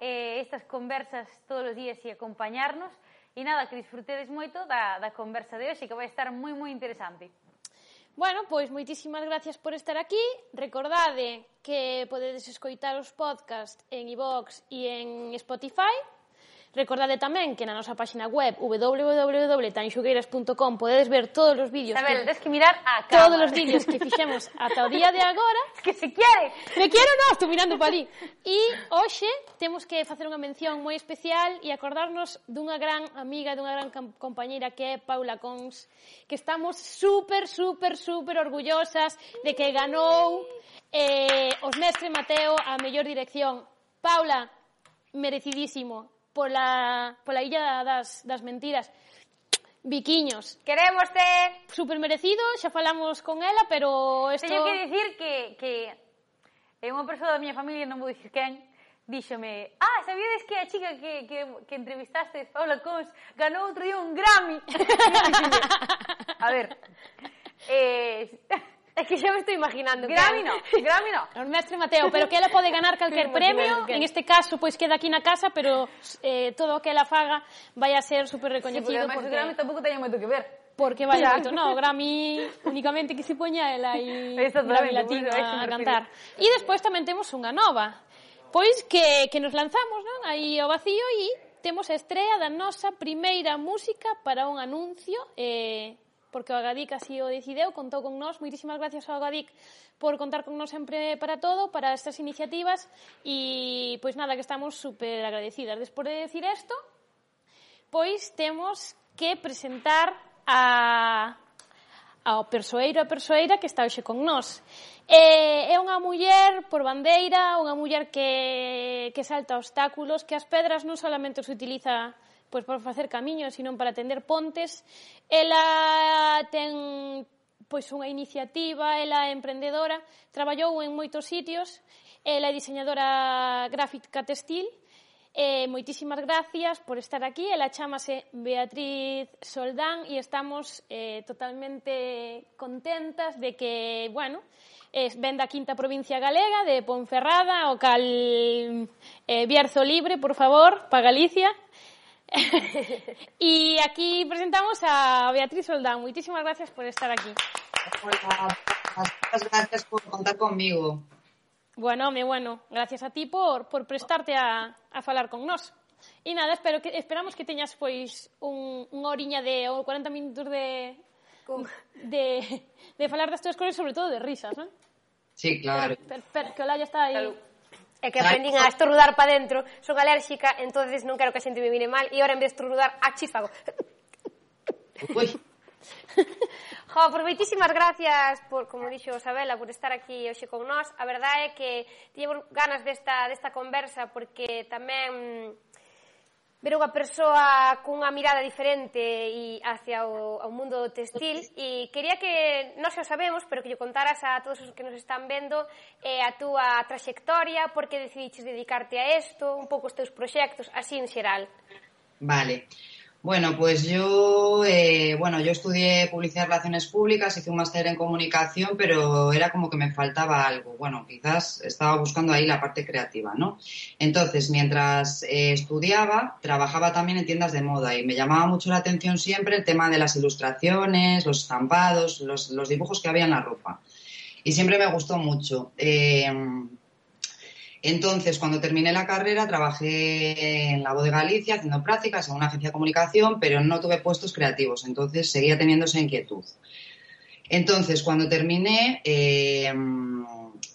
eh, estas conversas todos os días e acompañarnos. E nada, que disfrutedes moito da, da conversa de hoxe, que vai estar moi, moi interesante. Bueno, pois moitísimas gracias por estar aquí. Recordade que podedes escoitar os podcast en iVox e en Spotify. Recordade tamén que na nosa páxina web www.tanxugueiras.com podedes ver todos os vídeos Isabel, que... tens que mirar a cámara. Todos os vídeos que fixemos ata o día de agora. Es que se quere. Me quero non, estou mirando para ali. E hoxe temos que facer unha mención moi especial e acordarnos dunha gran amiga, dunha gran compañeira que é Paula Cons, que estamos super, super, super orgullosas de que ganou eh, os mestre Mateo a mellor dirección. Paula, merecidísimo pola, pola illa das, das mentiras. Viquiños. Queremos ter... Super merecido, xa falamos con ela, pero isto... Teño que dicir que, que é unha persoa da miña familia, non vou dicir quen, díxome, ah, sabíades que a chica que, que, que entrevistaste, Paula Cons, ganou outro día un Grammy? a ver, eh, Es que ya me estoy imaginando. Grammy no, Grammy no. O mestre Mateo, pero que ela pode ganar calquer premio, en este caso, pois pues, queda aquí na casa, pero eh, todo o que ela faga vai a ser super recoñecido. Sí, porque, porque... Grammy tampouco teña moito que ver. Porque vai claro. moito, no, Grammy únicamente que se poña ela e Grammy Latino a cantar. E despois tamén temos unha nova, pois que, que nos lanzamos, non? Aí ao vacío e temos a estrea da nosa primeira música para un anuncio eh, porque o Agadic así o decideu, contou con nós. Moitísimas gracias ao Agadic por contar con nós sempre para todo, para estas iniciativas e pois nada, que estamos super agradecidas. Despois de decir isto, pois temos que presentar a ao persoeiro a persoeira que está hoxe con nós. É, é unha muller por bandeira, unha muller que, que salta obstáculos, que as pedras non solamente os utiliza pois para facer camiños, senón para tender pontes. Ela ten pois unha iniciativa, ela é emprendedora, traballou en moitos sitios, ela é diseñadora gráfica textil, Eh, moitísimas gracias por estar aquí. Ela chamase Beatriz Soldán e estamos eh, totalmente contentas de que, bueno, es, ven da quinta provincia galega de Ponferrada, o cal eh, Bierzo Libre, por favor, para Galicia. y aquí presentamos a Beatriz Soldán. Muchísimas gracias por estar aquí. Hola, muchas gracias por contar conmigo. Bueno, me bueno, gracias a ti por, por prestarte a, a falar con nós. E nada, espero que, esperamos que teñas pois un, un horiña de ou 40 minutos de, de de falar das túas cousas, sobre todo de risas, non? Sí, claro. Per, per, per, que Ola ya está aí. Claro. É que aprendín a estornudar para dentro, son alérxica, entonces non quero que a xente me mire mal e ahora en vez de estornudar, achífago. Ui. Jo, por moitísimas gracias por, como dixo Sabela, por estar aquí hoxe con nós. A verdade é que tiñemos ganas desta, desta conversa porque tamén ver unha persoa cunha mirada diferente e hacia o, o mundo textil e quería que, non se o sabemos, pero que lle contaras a todos os que nos están vendo eh, a túa traxectoria, por que decidiches dedicarte a isto, un pouco os teus proxectos, así en xeral. Vale. Bueno, pues yo, eh, bueno, yo estudié publicidad y relaciones públicas, hice un máster en comunicación, pero era como que me faltaba algo. Bueno, quizás estaba buscando ahí la parte creativa, ¿no? Entonces, mientras eh, estudiaba, trabajaba también en tiendas de moda y me llamaba mucho la atención siempre el tema de las ilustraciones, los estampados, los, los dibujos que había en la ropa. Y siempre me gustó mucho. Eh, entonces, cuando terminé la carrera, trabajé en la voz de Galicia haciendo prácticas en una agencia de comunicación, pero no tuve puestos creativos, entonces seguía teniendo esa inquietud. Entonces, cuando terminé, eh,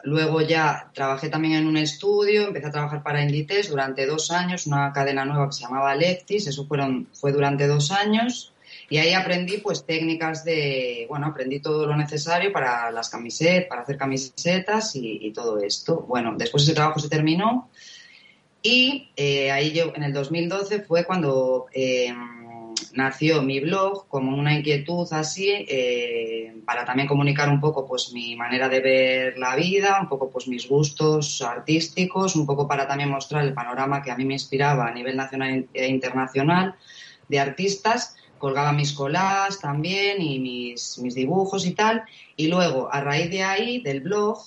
luego ya trabajé también en un estudio, empecé a trabajar para Inditex durante dos años, una cadena nueva que se llamaba Lectis, eso fueron, fue durante dos años. Y ahí aprendí pues técnicas de, bueno, aprendí todo lo necesario para las camisetas, para hacer camisetas y, todo esto. Bueno, después ese trabajo se terminó y eh, ahí yo, en el 2012 fue cuando eh, nació mi blog como una inquietud así eh, para también comunicar un poco pues mi manera de ver la vida, un poco pues mis gustos artísticos, un poco para también mostrar el panorama que a mí me inspiraba a nivel nacional e internacional de artistas colgaba mis colas también y mis, mis dibujos y tal. Y luego, a raíz de ahí, del blog,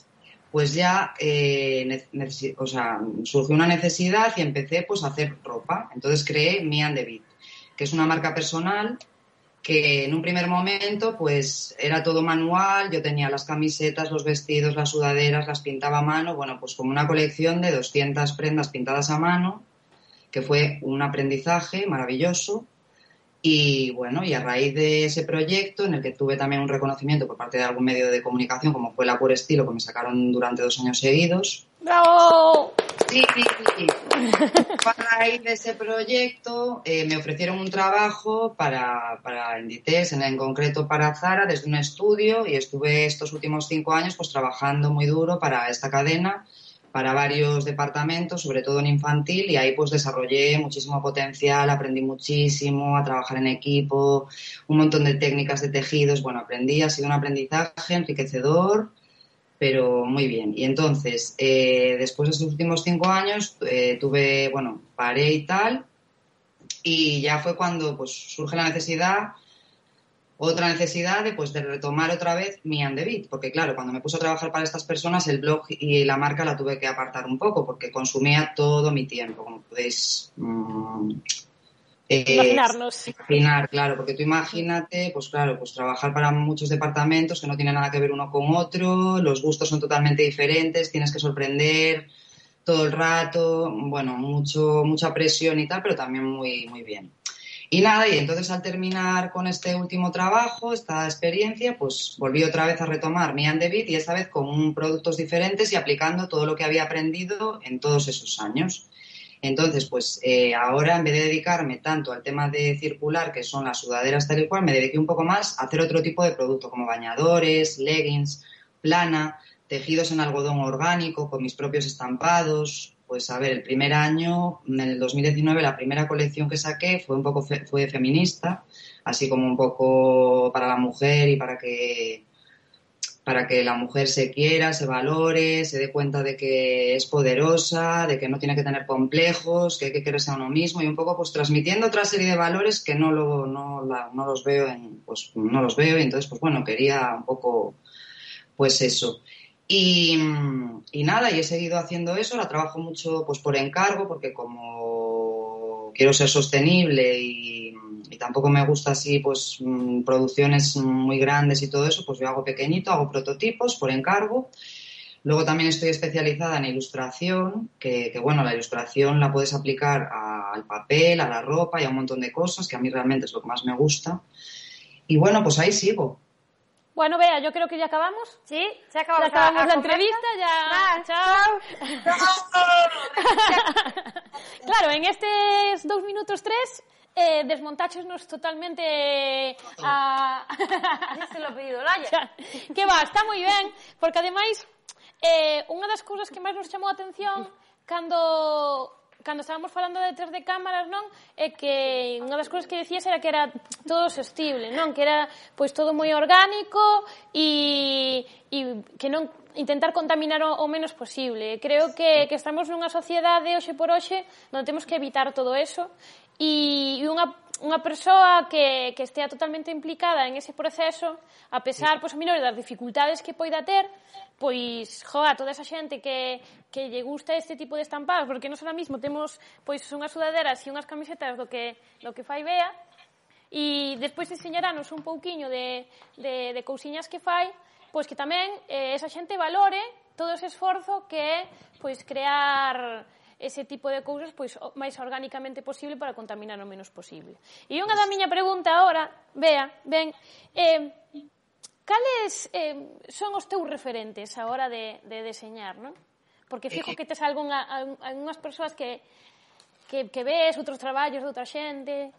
pues ya eh, o sea, surgió una necesidad y empecé pues a hacer ropa. Entonces creé Me and David, que es una marca personal que en un primer momento pues era todo manual, yo tenía las camisetas, los vestidos, las sudaderas, las pintaba a mano, bueno, pues como una colección de 200 prendas pintadas a mano, que fue un aprendizaje maravilloso y bueno, y a raíz de ese proyecto, en el que tuve también un reconocimiento por parte de algún medio de comunicación, como fue la Pure Estilo, que me sacaron durante dos años seguidos. ¡Bravo! Sí, sí, sí. a raíz de ese proyecto eh, me ofrecieron un trabajo para, para Inditex, en, en concreto para Zara, desde un estudio, y estuve estos últimos cinco años pues trabajando muy duro para esta cadena para varios departamentos, sobre todo en infantil, y ahí pues desarrollé muchísimo potencial, aprendí muchísimo a trabajar en equipo, un montón de técnicas de tejidos, bueno, aprendí, ha sido un aprendizaje enriquecedor, pero muy bien. Y entonces, eh, después de estos últimos cinco años, eh, tuve, bueno, paré y tal, y ya fue cuando pues surge la necesidad otra necesidad de, pues, de retomar otra vez mi Andebit, porque claro, cuando me puse a trabajar para estas personas, el blog y la marca la tuve que apartar un poco, porque consumía todo mi tiempo, como podéis mm, eh, imaginarnos. Imaginar, claro, porque tú imagínate, pues claro, pues trabajar para muchos departamentos que no tienen nada que ver uno con otro, los gustos son totalmente diferentes, tienes que sorprender todo el rato, bueno, mucho, mucha presión y tal, pero también muy, muy bien. Y nada, y entonces al terminar con este último trabajo, esta experiencia, pues volví otra vez a retomar mi Andebit y esta vez con productos diferentes y aplicando todo lo que había aprendido en todos esos años. Entonces, pues eh, ahora en vez de dedicarme tanto al tema de circular, que son las sudaderas tal y cual, me dediqué un poco más a hacer otro tipo de producto, como bañadores, leggings, plana, tejidos en algodón orgánico, con mis propios estampados, pues a ver, el primer año, en el 2019, la primera colección que saqué fue un poco fue feminista, así como un poco para la mujer y para que para que la mujer se quiera, se valore, se dé cuenta de que es poderosa, de que no tiene que tener complejos, que hay que quererse a uno mismo y un poco pues transmitiendo otra serie de valores que no, lo, no, no los veo en, pues no los veo y entonces pues bueno, quería un poco pues eso. Y, nada, y he seguido haciendo eso, la trabajo mucho pues por encargo, porque como quiero ser sostenible y, tampoco me gusta así pues mm, producciones muy grandes y todo eso, pues yo hago pequeñito, hago prototipos por encargo. Luego también estoy especializada en ilustración, que, que bueno, la ilustración la puedes aplicar al papel, a la ropa y a un montón de cosas, que a mí realmente es lo que más me gusta. Y bueno, pues ahí sigo. Bueno, vea, yo creo que ya acabamos. Sí, ya acabamos. Ya acabamos a, la entrevista, ya. Ah, chao. claro, en estes dous minutos tres eh, desmontáchesnos totalmente a... se lo pedido, Laia. que va, está moi ben, porque ademais eh, unha das cousas que máis nos chamou a atención cando cando estábamos falando detrás de cámaras, non? É que unha das cousas que decías era que era todo sostible, non? Que era pois todo moi orgánico e, e que non intentar contaminar o, o menos posible. Creo que, que estamos nunha sociedade hoxe por hoxe onde temos que evitar todo eso e, e unha unha persoa que, que estea totalmente implicada en ese proceso, a pesar, pois, a menor das dificultades que poida ter, pois, joa, toda esa xente que, que lle gusta este tipo de estampados, porque nos ahora mismo temos, pois, unhas sudaderas e unhas camisetas do que, do que fai Bea, e despois enseñaranos un pouquiño de, de, de cousiñas que fai, pois que tamén eh, esa xente valore todo ese esforzo que é pois crear ese tipo de cousas pois o máis orgánicamente posible para contaminar o menos posible. E unha da miña pregunta agora, vea, ben, eh, cales eh, son os teus referentes a hora de, de deseñar, non? Porque fijo que tes algunha, algunhas persoas que, que, que ves, outros traballos de outra xente...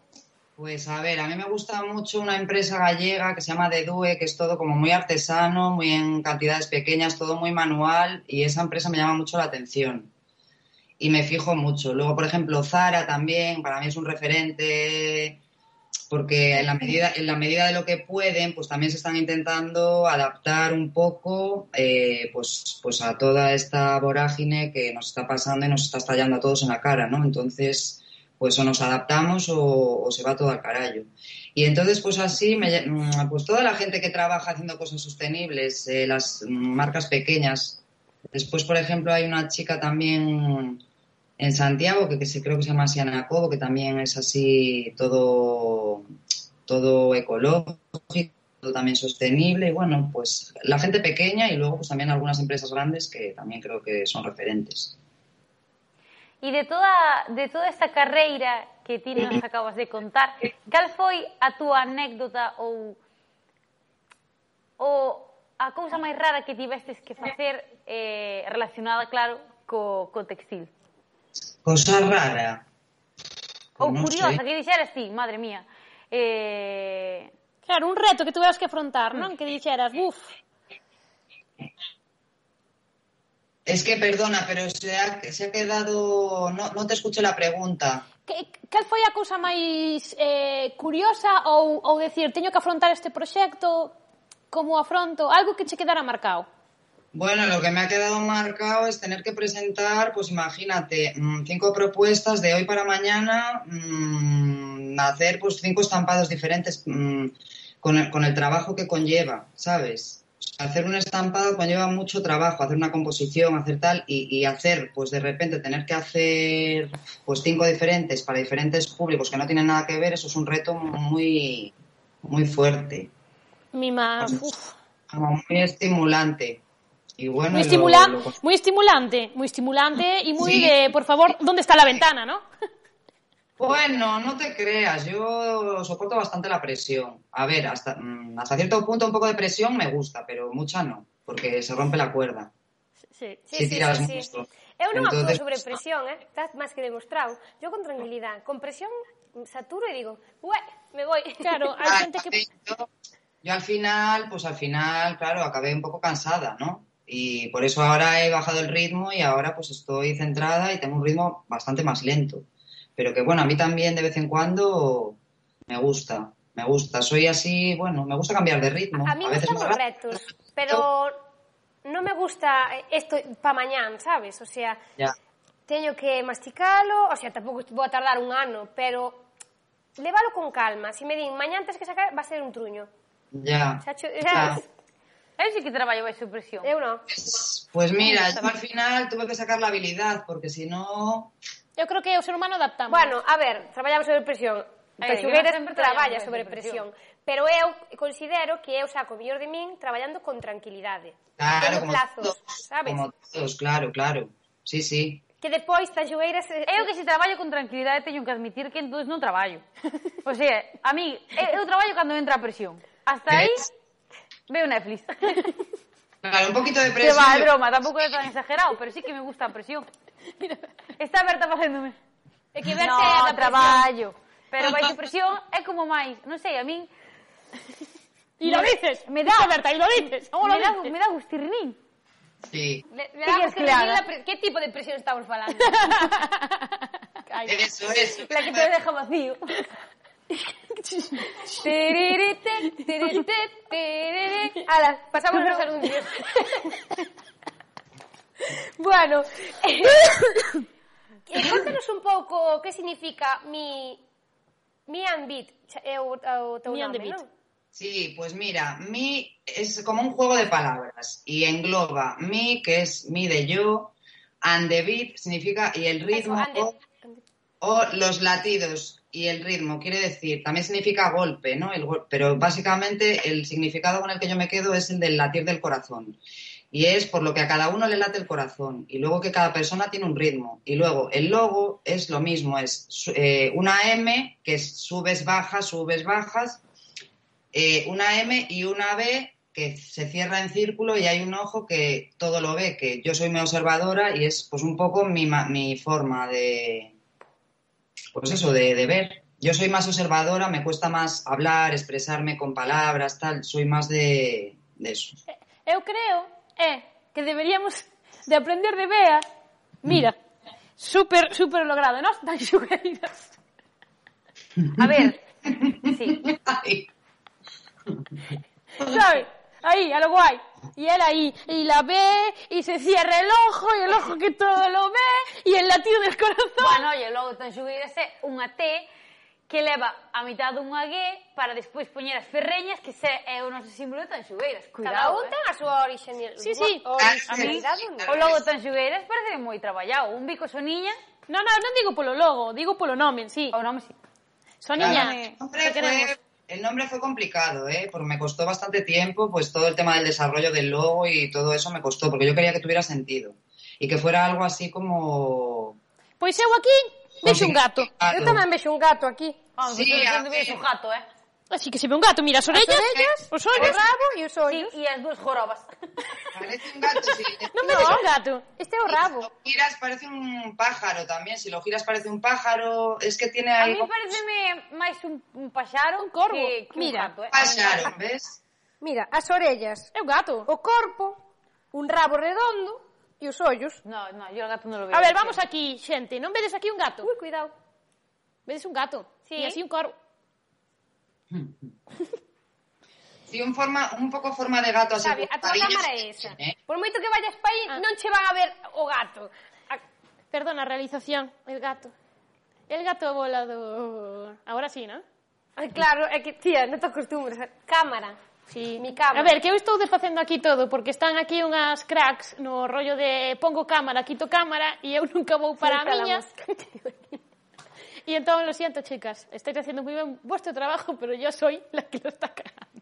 Pues a ver, a mí me gusta mucho una empresa gallega que se llama Dedue, que es todo como muy artesano, muy en cantidades pequeñas, todo muy manual y esa empresa me llama mucho la atención. Y me fijo mucho. Luego, por ejemplo, Zara también, para mí es un referente porque en la medida en la medida de lo que pueden pues también se están intentando adaptar un poco eh, pues pues a toda esta vorágine que nos está pasando y nos está estallando a todos en la cara no entonces pues o nos adaptamos o, se va todo al carajo. Y entonces pues así me, pues toda la gente que trabaja haciendo cosas sostenibles eh, las marcas pequeñas. Después, por ejemplo, hay una chica también en Santiago que, se, creo que se llama Siana Cobo, que también es así todo, todo ecológico, también sostenible. Y bueno, pues la gente pequeña y luego pues también algunas empresas grandes que también creo que son referentes. E de toda, de toda esta carreira que ti nos acabas de contar, cal foi a túa anécdota ou ou a cousa máis rara que tivestes que facer eh, relacionada, claro, co, co textil? Cosa rara. Oh, ou no curiosa, sei. que dixeras ti, madre mía. Eh... Claro, un reto que tuveras que afrontar, non? Que dixeras, buf. Es que perdona, pero se ha, se ha quedado... No, non te escucho la pregunta. Que, cal foi a cousa máis eh, curiosa ou, ou decir, teño que afrontar este proxecto, como afronto, algo que che quedara marcado? Bueno, lo que me ha quedado marcado es tener que presentar, pues imagínate, mm, cinco propuestas de hoy para mañana, mmm, hacer pues cinco estampados diferentes mmm, con, el, con el trabajo que conlleva, ¿sabes? hacer un estampado conlleva mucho trabajo, hacer una composición, hacer tal, y, y, hacer, pues de repente tener que hacer pues cinco diferentes para diferentes públicos que no tienen nada que ver, eso es un reto muy, muy fuerte. Mi Como muy estimulante. Y bueno, muy, estimula lo, lo... muy estimulante, muy estimulante y muy sí. de, por favor, ¿dónde está la ventana, no? Bueno, no te creas, yo soporto bastante la presión. A ver, hasta, mm, hasta cierto punto un poco de presión me gusta, pero mucha no, porque se rompe la cuerda. Sí, sí, si tiras sí, sí, sí. Eu non Entonces... actúo sobre presión, eh? está máis que demostrado. Yo con tranquilidad, con presión saturo y digo, ué, me voy. Claro, hay gente que... Yo, yo al final, pues al final, claro, acabé un poco cansada, ¿no? Y por eso ahora he bajado el ritmo y ahora pues estoy centrada y tengo un ritmo bastante más lento pero que bueno, a mí también de vez en cuando me gusta, me gusta. Soy así, bueno, me gusta cambiar de ritmo. A mí me gustan los retos, pero no me gusta esto para mañana, sabes? O sea, ya. teño que masticalo, o sea, tampouco vou a tardar un ano, pero lévalo con calma. Si me din, mañán tens que sacar, va a ser un truño. Ya. Xa, Eu sí que traballo baixo presión. Eu non. Pues mira, eu al final tuve que sacar la habilidad, porque si no... Eu creo que o ser humano adaptamos. Bueno, a ver, traballamos sobre presión. Pechugueras traballa sobre presión. Pero eu considero que eu saco mellor de min traballando con tranquilidade. Claro, como plazos, todos, sabes? Como todos, claro, claro. Sí, sí. Que despois das xogueiras... Eh, eu que se traballo con tranquilidade teño que admitir que entón non traballo. o sea, a mí, eu, eu traballo cando entra a presión. Hasta aí... Veo Netflix. Vale, un poquito de presión. Que va, es broma, tampouco é tan exagerado, pero sí que me gusta a presión. Está Berta facéndome. É que Berta no, é da traballo. Pero vai presión é como máis, non sei, a min... E lo dices, me da, Berta, e lo dices. Como lo me, dá, me da gustirrín. Sí. Le, le dá que la pre... tipo de presión estamos falando? Ay, eso, eso. La que te deja vacío. Ala, pasamos los anuncios. bueno, eh, contanos un pouco que significa mi mi ambit, é o, o teu mi nome, non? Sí, pues mira, mi es como un juego de palabras y engloba mi, que es mi de yo, and the beat significa y el ritmo Eso, o, o, los latidos y el ritmo, quiere decir, también significa golpe, ¿no? El gol pero básicamente el significado con el que yo me quedo es el del latir del corazón. Y es por lo que a cada uno le late el corazón. Y luego que cada persona tiene un ritmo. Y luego el logo es lo mismo, es eh, una M, que es subes, bajas, subes, bajas, eh, una M y una B que se cierra en círculo y hay un ojo que todo lo ve, que yo soy mi observadora y es pues un poco mi, mi forma de, pues eso, de, de ver. Yo soy más observadora, me cuesta más hablar, expresarme con palabras, tal, soy más de, de eso. Eu creo é que deberíamos de aprender de Bea. Mira, super, super logrado, ¿no? Tan xugueiras. A ver, sí. ¿Sabes? Ahí, a lo guay. y él ahí, y la ve, y se cierra el ojo, y el ojo que todo lo ve, y el latido del corazón. Bueno, e logo ten é unha T que leva a mitad dunha G para despois poñer as ferreñas que se é o noso símbolo de Tanxugueiras. Cuidado, Cada un eh. ten a súa orixe, sí, sí. orixinalidade. Ah, o logo de Tanxugueiras parece moi traballado. Un bico soniña... Non, non, non digo polo logo, digo polo nome, sí. O nome, sí. Soniña, claro. Hombre. Fue... el nombre fue complicado, ¿eh? porque me costó bastante tiempo, pues todo el tema del desarrollo del logo y todo eso me costó, porque yo quería que tuviera sentido y que fuera algo así como... Pois eu aquí vexo un gato. Eu tamén vexo un gato aquí. Vamos, sí, vexo un gato, eh? Así que se ve un gato, mira as orellas, as orellas os ollos, o rabo e os ollos. Sí, e as dúas jorobas. Parece un gato, sí. Non me no. un gato, este é o rabo. Si lo giras parece un pájaro tamén, se si lo giras parece un pájaro, es que tiene algo... A mí pareceme máis un, un paxaro, un corvo, que, que mira, un gato, eh? paxaro, ves? Mira, as orellas. É un gato. O corpo, un rabo redondo e os ollos. No, no, yo o gato non lo veo. A ver, vamos aquí, xente. Non vedes aquí un gato? Ui, cuidado. Vedes un gato. Sí. E así un corvo. Sí, un, forma, un pouco forma de gato así. Sabe, a tua cámara é esa. Eh? Por moito que vayas pa aí, ah. non che van a ver o gato. A... Perdona, realización, el gato. El gato volado. Ahora sí, ¿no? Ay, claro, é que, tía, non te acostumbras. Cámara. Sí. Mi cámara. A ver, que eu estou desfacendo aquí todo, porque están aquí unhas cracks no rollo de pongo cámara, quito cámara, e eu nunca vou para Suelta a miña. Y entonces, lo siento, chicas, estáis haciendo muy bien vuestro trabajo, pero yo soy la que lo está cagando.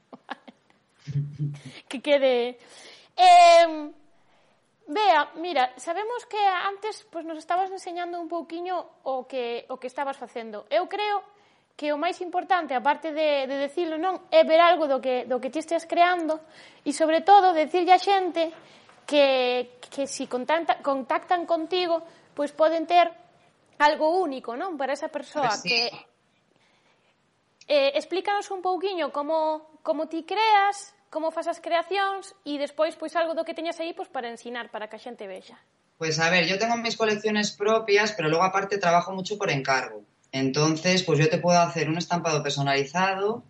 que quede. Eh, Bea, mira, sabemos que antes pues, nos estabas enseñando un pouquiño o que, o que estabas facendo. Eu creo que o máis importante, aparte de, de decirlo non, é ver algo do que, do que ti estás creando e, sobre todo, decirle a xente que, que si contacta, contactan contigo, pois poden ter algo único, non? Para esa persoa sí. que... Eh, explícanos un pouquiño como, como ti creas, como fas as creacións e despois pois algo do que teñas aí pois para ensinar, para que a xente vexa. Pues a ver, yo tengo mis colecciones propias, pero luego aparte trabajo mucho por encargo. Entonces, pues yo te puedo hacer un estampado personalizado,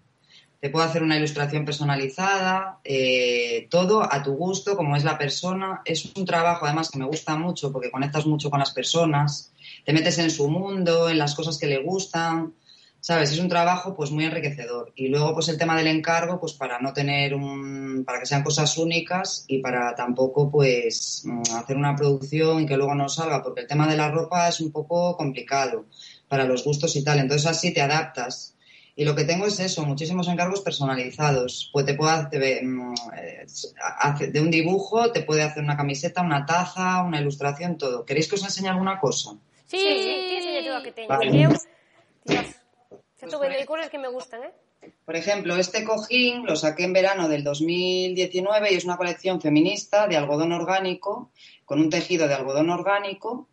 te puedo hacer una ilustración personalizada, eh, todo a tu gusto, como es la persona. Es un trabajo además que me gusta mucho porque conectas mucho con las personas, te metes en su mundo, en las cosas que le gustan. ¿sabes? Es un trabajo pues muy enriquecedor. Y luego pues el tema del encargo, pues para no tener un, para que sean cosas únicas y para tampoco pues hacer una producción y que luego no salga, porque el tema de la ropa es un poco complicado para los gustos y tal. Entonces así te adaptas. Y lo que tengo es eso, muchísimos encargos personalizados. Pues te puedo hacer, mm, de un dibujo, te puede hacer una camiseta, una taza, una ilustración, todo. ¿Queréis que os enseñe alguna cosa? Sí, sí, sí, sí, todo que teño. Vale. Dios, pues cosas que me gustan, ¿eh? Por ejemplo, este cojín lo saqué en verano del 2019 y es una colección feminista de algodón orgánico, con un tejido de algodón orgánico.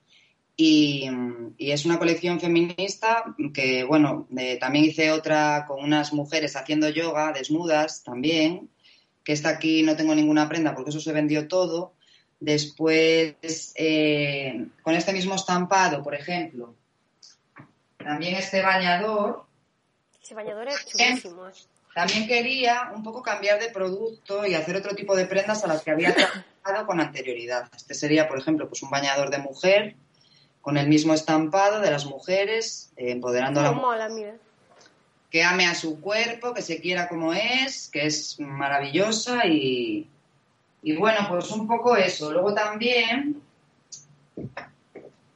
Y, y es una colección feminista que, bueno, eh, también hice otra con unas mujeres haciendo yoga, desnudas también, que esta aquí no tengo ninguna prenda porque eso se vendió todo. Después, eh, con este mismo estampado, por ejemplo, también este bañador ese bañador es chulísimo. También quería un poco cambiar de producto y hacer otro tipo de prendas a las que había trabajado con anterioridad. Este sería, por ejemplo, pues un bañador de mujer con el mismo estampado de las mujeres, eh, empoderando a la mujer. Mola, mira. Que ame a su cuerpo, que se quiera como es, que es maravillosa y, y bueno, pues un poco eso. Luego también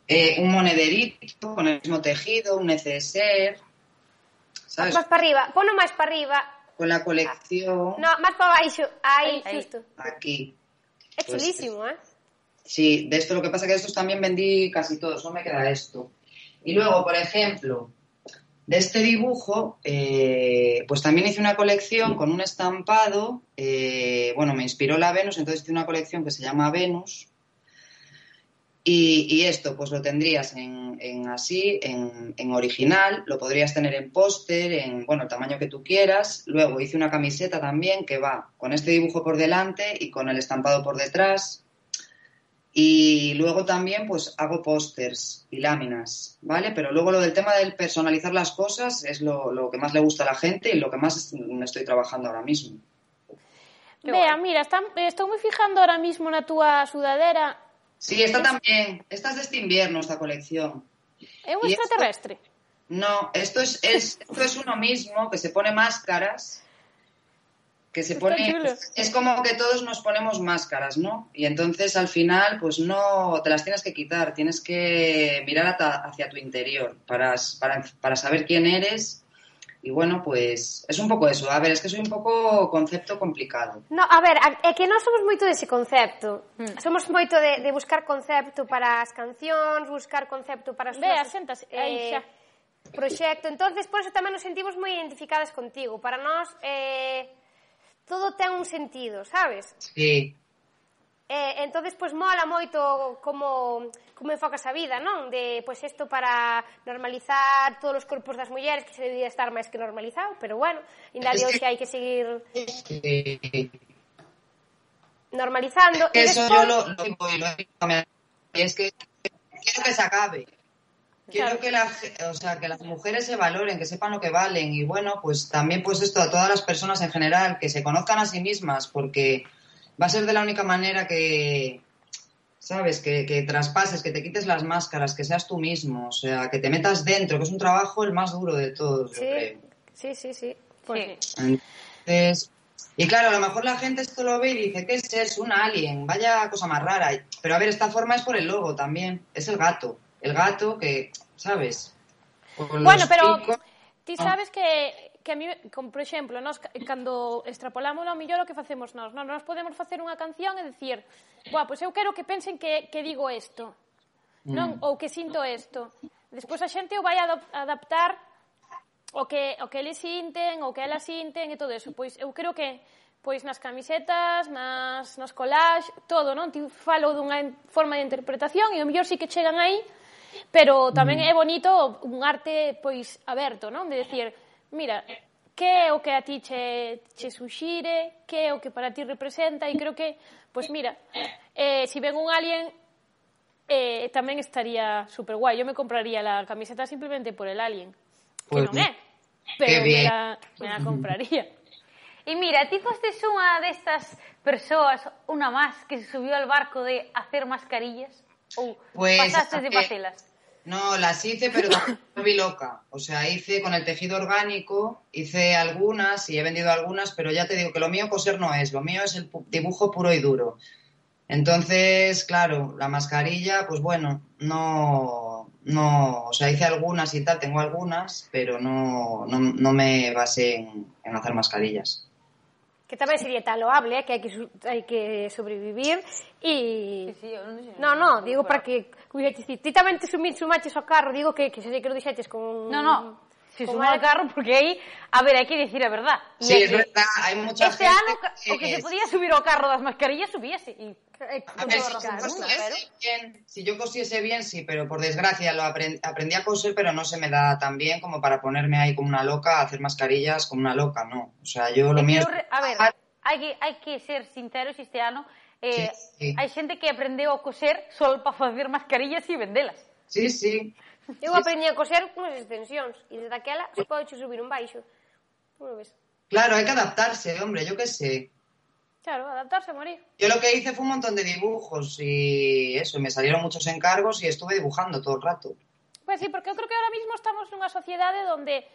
eh, un monederito con el mismo tejido, un neceser, ¿sabes? Más para arriba, ponlo máis para arriba. Con la colección. No, máis para baixo, aí, ahí, justo. Aquí. É pues, chulísimo, ¿eh? Sí, de esto lo que pasa es que de estos también vendí casi todos, no me queda esto. Y luego, por ejemplo, de este dibujo, eh, pues también hice una colección con un estampado, eh, bueno, me inspiró la Venus, entonces hice una colección que se llama Venus, y, esto, pues lo tendrías en, en así, en, en, original, lo podrías tener en póster, en bueno, el tamaño que tú quieras. Luego hice una camiseta también que va con este dibujo por delante y con el estampado por detrás. Y luego también pues hago pósters y láminas, ¿vale? Pero luego lo del tema del personalizar las cosas es lo, lo que más le gusta a la gente y lo que más me estoy trabajando ahora mismo. Vea, mira, está, estou me fijando ahora mismo na túa sudadera Sí, esta también. Esta es de este invierno, esta colección. ¿Es un extraterrestre? Esto... No, esto es, esto es uno mismo que se pone máscaras que se pone es como que todos nos ponemos máscaras, ¿no? Y entonces al final pues no te las tienes que quitar, tienes que mirar hacia tu interior para, para, para saber quién eres y bueno, pues es un pouco eso. A ver, es que soy un pouco concepto complicado. No, a ver, é que non somos moito dese concepto. Mm. Somos moito de, de buscar concepto para as cancións, buscar concepto para as Ve, nosas, sentas, eh, aí xa. proxecto. Entonces, por eso tamén nos sentimos moi identificadas contigo. Para nós, eh, todo ten un sentido, sabes? Sí. Eh, entonces pois mola moito como como enfocas a vida, non? De pois isto para normalizar todos os corpos das mulleres que se debía estar máis que normalizado, pero bueno, ainda de hoxe hai que seguir normalizando. Eso e despois... yo lo, lo, lo, lo, lo, es que quiero que se acabe. Quiero que, la, o sea, que las mujeres se valoren, que sepan lo que valen y bueno, pues también pues esto a todas las personas en general, que se conozcan a sí mismas, porque va a ser de la única manera que, ¿sabes? Que, que traspases, que te quites las máscaras, que seas tú mismo, o sea, que te metas dentro, que es un trabajo el más duro de todos, sí, yo creo. Sí, sí, sí. Pues Entonces, y claro, a lo mejor la gente esto lo ve y dice, ¿qué es eso? Un alien, vaya cosa más rara. Pero a ver, esta forma es por el logo también, es el gato el gato, que, ¿sabes? Bueno, pero ti sabes que, que a mí, como por exemplo, nós cando extrapolamos ao mellor o que facemos nós, non? Nós podemos facer unha canción e dicir, "Buah, pois eu quero que pensen que que digo isto." Mm. Non, ou que sinto isto. Despois a xente o vai adaptar o que o que eles sinten, o que elas sinten e todo eso. Pois eu creo que pois nas camisetas, nas nos collage, todo, non? Ti falo dunha forma de interpretación e o mellor si sí que chegan aí Pero tamén mm. é bonito un arte pois aberto, non? De decir, mira, que é o que a ti che, che suxire, que é o que para ti representa, e creo que, pois mira, eh, si ven un alien, eh, tamén estaría super guai. Yo me compraría la camiseta simplemente por el alien, que non é, pero me la, me la compraría. E mira, ti fostes unha destas persoas, unha máis, que se subiu al barco de hacer mascarillas? ¿O pues, pasaste de paselas? No, las hice, pero me vi loca. O sea, hice con el tejido orgánico, hice algunas y he vendido algunas, pero ya te digo que lo mío coser no es, lo mío es el dibujo puro y duro. Entonces, claro, la mascarilla, pues bueno, no, no, o sea, hice algunas y tal, tengo algunas, pero no, no, no me basé en, en hacer mascarillas. que tamén sería tan loable, eh, que hai que, hai que sobrevivir e... Sí, sí, non, no, no, digo para que... Ti. Tamén te sumaches ao carro, digo que, que se que lo dixetes con... No, no, se sumó al carro porque aí, a ver, hai que decir a verdad. sí, es verdad, hai mucha este gente ano que... o que se podía subir ao carro das mascarillas subíase e a ver, si, razón, pero... bien, si yo cosiese bien, sí, pero por desgracia lo aprendí, aprendí a coser, pero no se me da tan bien como para ponerme ahí como una loca a hacer mascarillas como una loca, no. O sea, yo lo mío... A ver, hai que, hai que ser sinceros este ano eh, sí, sí. hai xente que aprendeu a coser só para facer mascarillas e vendelas. Sí, sí. Eu aprendi a coser unhas extensións e desde aquela se pode subir un baixo. Como ves? Claro, hai que adaptarse, hombre, yo que sé. Claro, adaptarse a morir. Yo lo que hice fue un montón de dibujos y eso, me salieron muchos encargos y estuve dibujando todo el rato. Pues sí, porque eu creo que ahora mismo estamos nunha sociedade onde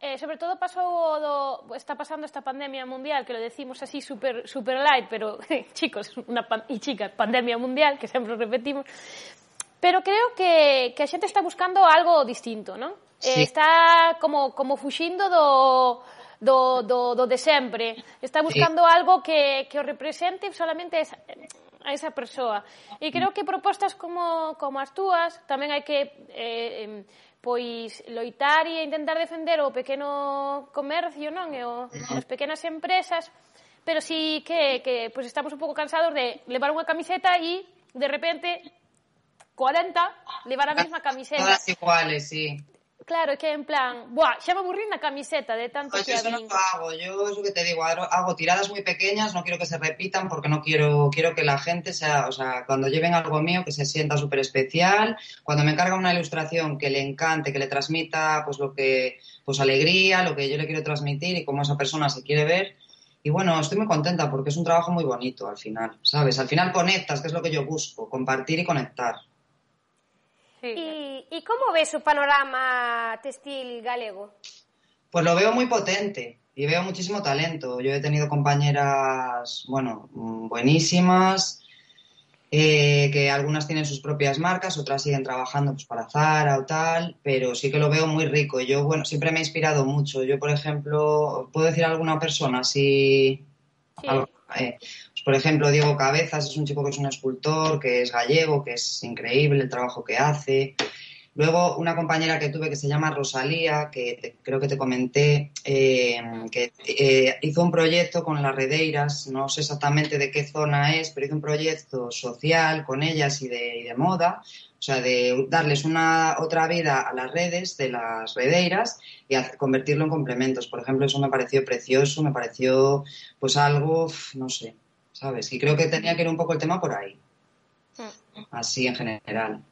eh, sobre todo pasou do, está pasando esta pandemia mundial, que lo decimos así super, super light, pero chicos, una pan, y chicas, pandemia mundial, que sempre repetimos, Pero creo que, que a xente está buscando algo distinto, non? Sí. Eh, está como, como fuxindo do, do, do, do de sempre. Está buscando sí. algo que, que o represente solamente a esa, a esa persoa. E creo mm. que propostas como, como as túas tamén hai que eh, pois loitar e intentar defender o pequeno comercio, non? E o, mm. as pequenas empresas, pero sí que, que pois estamos un pouco cansados de levar unha camiseta e de repente 40 levar a mesma camiseta. Todas iguales, sí. Claro, que en plan, buah, xa me aburrí na camiseta de tanto pues que eso no lo hago, yo eso que te digo, hago tiradas muy pequeñas, no quiero que se repitan porque no quiero, quiero que la gente sea, o sea, cuando lleven algo mío que se sienta súper especial, cuando me encarga una ilustración que le encante, que le transmita pues lo que, pues alegría, lo que yo le quiero transmitir y cómo esa persona se quiere ver, y bueno, estoy muy contenta porque es un trabajo muy bonito al final, ¿sabes? Al final conectas, que es lo que yo busco, compartir y conectar. Sí. E, e como ves o panorama textil galego? Pues lo veo muy potente y veo muchísimo talento. Yo he tenido compañeras, bueno, buenísimas, eh, que algunas tienen sus propias marcas, otras siguen trabajando pues, para Zara o tal, pero sí que lo veo muy rico. Yo, bueno, siempre me he inspirado mucho. Yo, por ejemplo, ¿puedo decir a alguna persona si... Eh, por ejemplo, Diego Cabezas es un chico que es un escultor, que es gallego, que es increíble el trabajo que hace. Luego, una compañera que tuve que se llama Rosalía, que creo que te comenté, eh, que eh, hizo un proyecto con las redeiras, no sé exactamente de qué zona es, pero hizo un proyecto social con ellas y de, moda, o sea, de darles una otra vida a las redes de las redeiras y convertirlo en complementos. Por ejemplo, eso me pareció precioso, me pareció pues algo, no sé, ¿sabes? Y creo que tenía que ir un poco el tema por ahí, mm. así en general.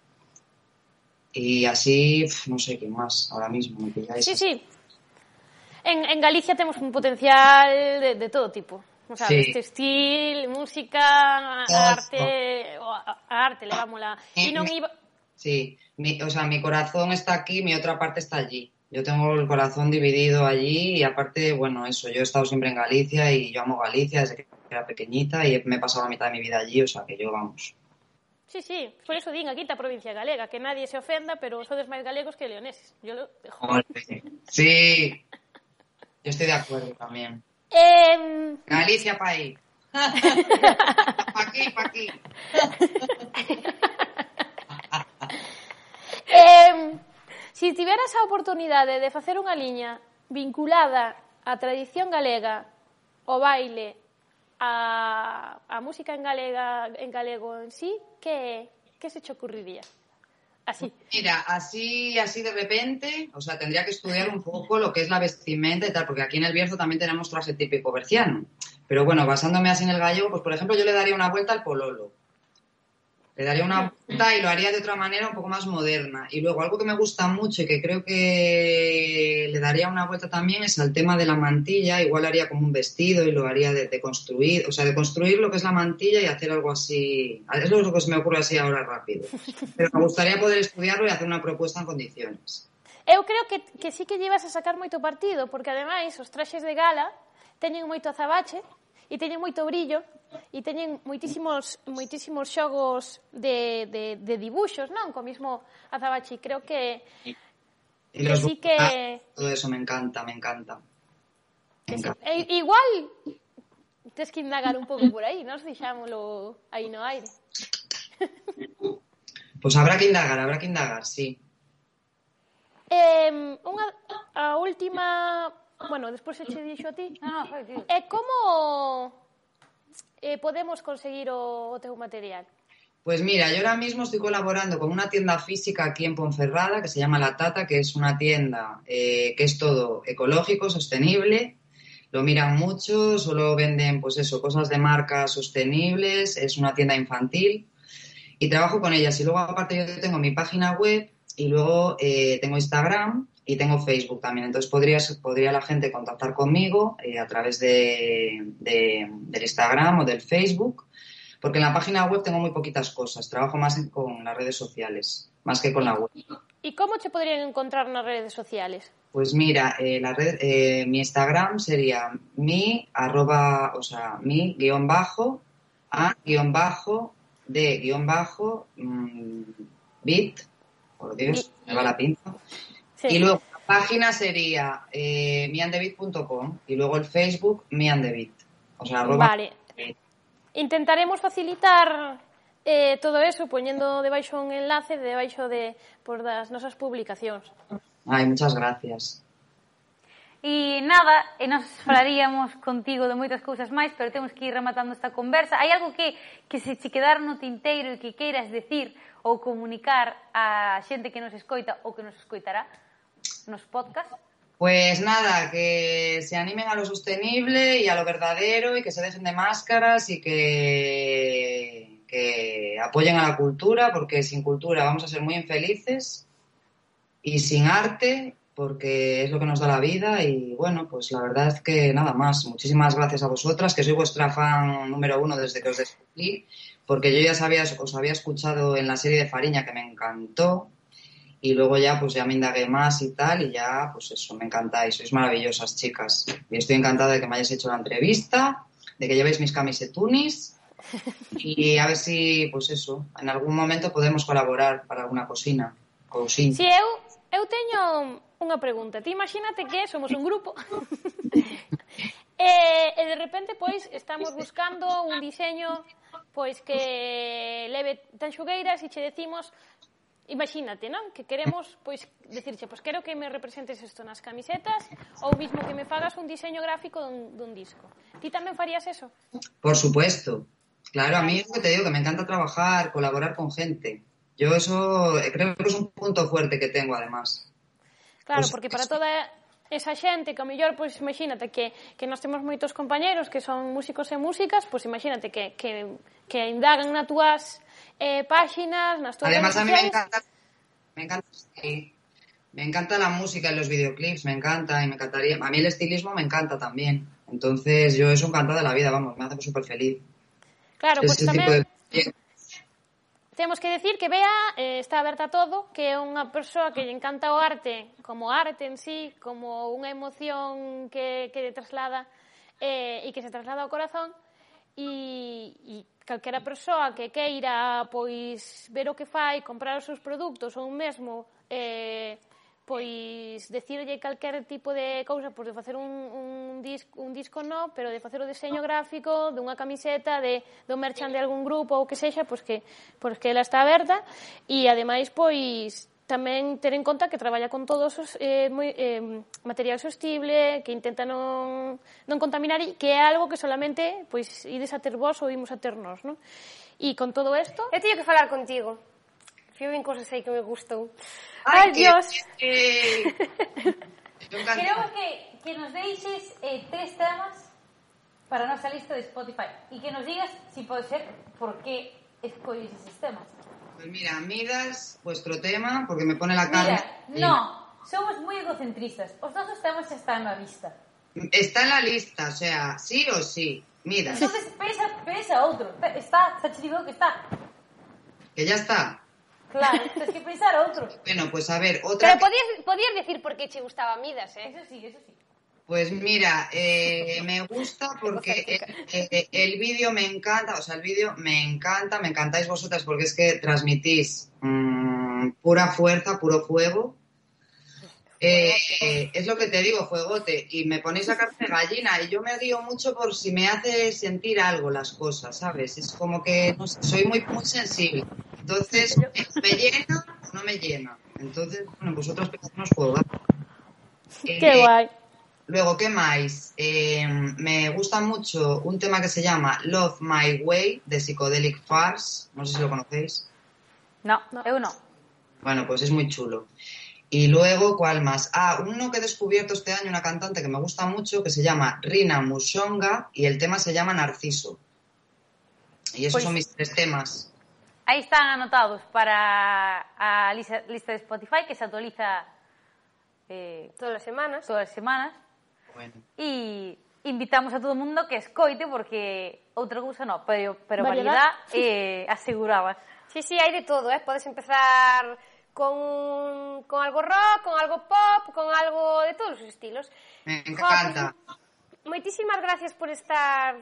Y así, no sé quién más ahora mismo. Me pilláis. Sí, sí. En, en Galicia tenemos un potencial de, de todo tipo. O sea, sí. textil, música, arte, a, arte, levámosla. Y non iba... Sí, mi, o sea, mi corazón está aquí, mi otra parte está allí. Yo tengo el corazón dividido allí y aparte, bueno, eso, yo he estado siempre en Galicia y yo amo Galicia desde que era pequeñita y me he pasado la mitad de mi vida allí, o sea, que yo, vamos, Sí, sí, por eso din aquí provincia galega, que nadie se ofenda, pero sodes máis galegos que leoneses. Yo lo dejo. Sí, yo estoy de acuerdo también. Eh... Galicia pa aí. pa aquí, pa aquí. eh, si tiveras a oportunidade de facer unha liña vinculada á tradición galega, o baile, a, a música en galega en galego en sí, que, que se te ocurriría? Así. Mira, así, así de repente, o sea, tendría que estudiar un poco lo que es la vestimenta y tal, porque aquí en el Bierzo también tenemos traje típico berciano. Pero bueno, basándome así en el gallego, pues por ejemplo yo le daría una vuelta al pololo. Le daría una vuelta y lo haría de otra manera un poco más moderna. Y luego, algo que me gusta mucho y que creo que le daría una vuelta también es al tema de la mantilla. Igual haría como un vestido y lo haría de, de construir, o sea, de construir lo que es la mantilla y hacer algo así. Es lo que se me ocurre así ahora rápido. Pero me gustaría poder estudiarlo y hacer una propuesta en condiciones. Eu creo que, que sí que llevas a sacar moito partido, porque ademais os traxes de gala teñen moito azabache e teñen moito brillo e teñen moitísimos, moitísimos xogos de, de, de dibuxos, non? Co mismo Azabachi, creo que... E los sí que... Ah, todo eso me encanta, me encanta. Me encanta. E, igual tes que indagar un pouco por aí, nos dixámolo aí no aire. Pois pues habrá que indagar, habrá que indagar, sí. Eh, unha, a última bueno, despois se che dixo a ti. Ah, foi, tío. E como eh, podemos conseguir o, o teu material? Pues mira, yo ahora mismo estoy colaborando con una tienda física aquí en Ponferrada que se llama La Tata, que es una tienda eh, que es todo ecológico, sostenible. Lo miran mucho, solo venden, pues eso, cosas de marcas sostenibles. Es una tienda infantil y trabajo con ellas. Y luego, aparte, yo tengo mi página web y luego eh, tengo Instagram y tengo Facebook también. Entonces podría, podría la gente contactar conmigo eh, a través de, de, del Instagram o del Facebook, porque en la página web tengo muy poquitas cosas. Trabajo más en, con las redes sociales, más que con la web. ¿Y cómo te podrían encontrar en las redes sociales? Pues mira, eh, la red, eh, mi Instagram sería mi arroba, o sea, mi guion bajo, a guion bajo, de guion bajo, mmm, bit, por Dios, me va la pinza. Sí. Y luego la página sería eh, miandevid.com y luego el Facebook miandevit. O sea, vale. Intentaremos facilitar eh, todo eso poñendo debaixo un enlace debaixo de por das nosas publicacións. Ai, muchas gracias. E nada, e nos falaríamos contigo de moitas cousas máis, pero temos que ir rematando esta conversa. Hai algo que, que se che quedar no tinteiro e que queiras decir ou comunicar a xente que nos escoita ou que nos escoitará? Nos podcasts? Pues nada, que se animen a lo sostenible y a lo verdadero y que se dejen de máscaras y que, que apoyen a la cultura, porque sin cultura vamos a ser muy infelices y sin arte, porque es lo que nos da la vida y bueno, pues la verdad es que nada más. Muchísimas gracias a vosotras, que soy vuestra fan número uno desde que os descubrí, porque yo ya sabía, os había escuchado en la serie de Fariña que me encantó y luego ya pues ya me indagué más y tal y ya pues eso, me encantáis, sois maravillosas chicas y estoy encantada de que me hayáis hecho la entrevista, de que llevéis mis camisetunis y a ver si pues eso, en algún momento podemos colaborar para alguna cocina. Cousin. Si eu, eu teño unha pregunta. Ti imagínate que somos un grupo e, e de repente pois estamos buscando un diseño pois que leve tan xugueiras e che decimos imagínate, non? Que queremos, pois, decirche, pois quero que me representes isto nas camisetas ou mismo que me fagas un diseño gráfico dun, dun disco. Ti tamén farías eso? Por supuesto. Claro, a mí es que te digo que me encanta trabajar, colaborar con gente. Yo eso eh, creo que es un punto fuerte que tengo además. Claro, pues, porque para toda esa xente que a mellor, pois imagínate que, que nós temos moitos compañeros que son músicos e músicas, pois imagínate que, que, que indagan nas túas eh, páxinas, nas túas Además, a mí me encanta, me encanta, sí, me encanta la música y los videoclips, me encanta y me encantaría. A mí el estilismo me encanta también. Entonces, yo eso encantado de la vida, vamos, me hace súper feliz. Claro, pues tamén... De... Temos que decir que Bea eh, está aberta a todo, que é unha persoa que lle encanta o arte como arte en sí, como unha emoción que, que lle traslada eh, e que se traslada ao corazón. E, e calquera persoa que queira pois ver o que fai, comprar os seus produtos ou mesmo eh, pois decirlle calquer tipo de cousa, pois de facer un, un, disco, un disco no, pero de facer o deseño gráfico dunha camiseta, de, do merchan de algún grupo ou que sexa, pois que, pois que ela está aberta e ademais pois tamén ter en conta que traballa con todos os eh, moi, eh, material sostible, que intenta non, non contaminar e que é algo que solamente pois, ides a ter vos ou imos a ter nós, non? E con todo isto... Eu teño que falar contigo. Vin cosas aí que me gustou. Ai, Ay Dios! Eh, Creo que, que nos deixes eh, tres temas para a nosa lista de Spotify e que nos digas, si pode ser, por que escolles esos temas. Pues mira, Midas, vuestro tema, porque me pone la cara. Mira, no, somos muy egocentristas. Os nosos temas están en la lista. Está en la lista, o sea, sí o sí. Midas. Entonces pesa, pesa outro. Está, te digo que está. Que ya está. Claro, tienes que pensar outro. Bueno, pues a ver, otra... Pero podías, podías decir por qué che gustaba Midas, eh? Eso sí, eso sí. Pues mira, eh, me gusta porque el, el, vídeo me encanta, o sea, el vídeo me encanta, me encantáis vosotras porque es que transmitís mmm, pura fuerza, puro fuego. Eh, eh, es lo que te digo, fuegote, y me ponéis la carne de gallina y yo me guío mucho por si me hace sentir algo las cosas, ¿sabes? Es como que no sé, soy muy, muy sensible. Entonces, ¿me llena o no me llena? Entonces, bueno, vosotros nos fuego. Qué guay. Luego, ¿qué más? Eh, me gusta mucho un tema que se llama Love My Way de Psychedelic Farce. No sé si lo conocéis. No, no, yo no. Bueno, pues es muy chulo. Y luego, ¿cuál más? Ah, uno que he descubierto este año, una cantante que me gusta mucho, que se llama Rina Mushonga y el tema se llama Narciso. Y esos pues, son mis tres temas. Aí están anotados para a lista, lista de Spotify que se actualiza eh, todas as semanas. Todas as semanas. Bueno. E invitamos a todo mundo que escoite porque outra cousa non, pero, pero variedad, variedad eh, aseguraba. Sí, sí, hai de todo, eh? podes empezar con, con algo rock, con algo pop, con algo de todos os estilos. Me encanta. Jo, pues, moitísimas gracias por estar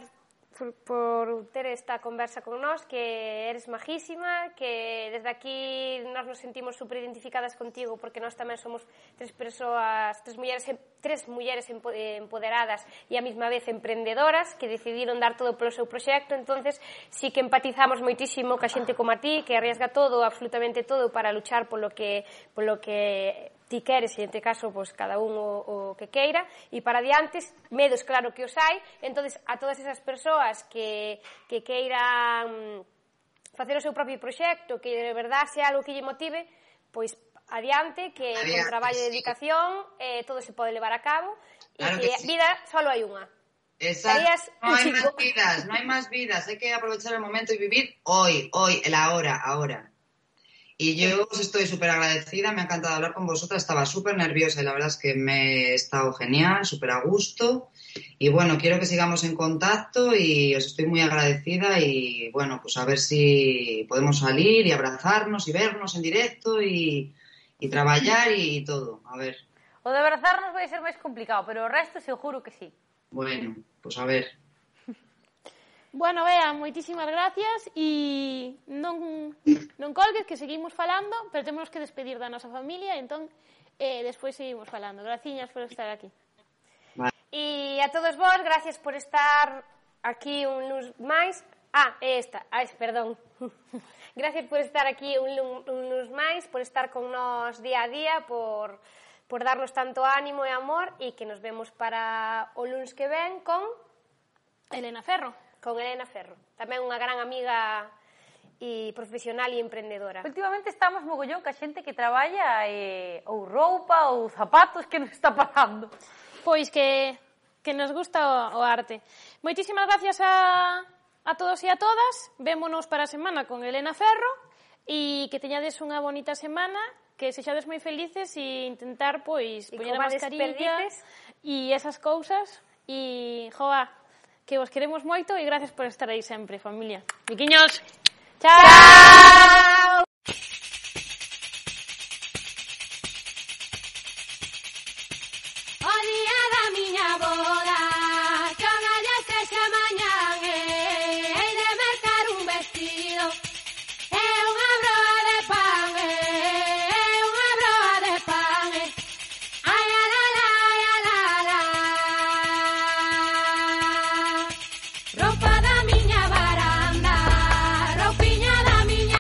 por, por ter esta conversa con nós, que eres majísima, que desde aquí nós nos sentimos super identificadas contigo porque nós tamén somos tres persoas, tres mulleres, tres mulleres empoderadas e a mesma vez emprendedoras que decidiron dar todo polo seu proxecto, entonces sí que empatizamos moitísimo ca xente como a ti, que arriesga todo, absolutamente todo para luchar polo que polo que ti queres, e este caso, pois, cada un o, o que queira, e para diante, medos claro que os hai, entonces a todas esas persoas que, que queiran facer o seu propio proxecto, que de verdade sea algo que lle motive, pois adiante, que adiante, con traballo e dedicación eh, todo se pode levar a cabo, claro e que, que sí. vida solo hai unha. Exacto. No hay más vidas, no hay más vidas. Hay que aprovechar el momento y vivir hoy, hoy, el ahora, ahora. Y yo os estoy súper agradecida, me ha encantado hablar con vosotras, estaba súper nerviosa y la verdad es que me he estado genial, súper a gusto. Y bueno, quiero que sigamos en contacto y os estoy muy agradecida y bueno, pues a ver si podemos salir y abrazarnos y vernos en directo y, e traballar e todo, a ver. O de abrazarnos vai ser máis complicado, pero o resto seguro que sí. Bueno, pues a ver. Bueno, Bea, moitísimas gracias e non, non colgues que seguimos falando, pero temos que despedir da nosa familia, entón eh, despois seguimos falando. Graciñas por estar aquí. E a todos vos, gracias por estar aquí un luns máis. Ah, esta, ah, perdón. gracias por estar aquí un, un lunes máis, por estar con nós día a día, por, por darnos tanto ánimo e amor e que nos vemos para o luns que ven con... Elena Ferro con Elena Ferro. Tamén unha gran amiga e profesional e emprendedora. Últimamente estamos mogollón ca xente que traballa eh, ou roupa ou zapatos que nos está pagando. Pois que, que nos gusta o, o arte. Moitísimas gracias a, a todos e a todas. Vémonos para a semana con Elena Ferro e que teñades unha bonita semana que sexades moi felices e intentar pois poñer a mascarilla e esas cousas e joa, que vos queremos moito e gracias por estar aí sempre, familia. Miquiños, chao! chao!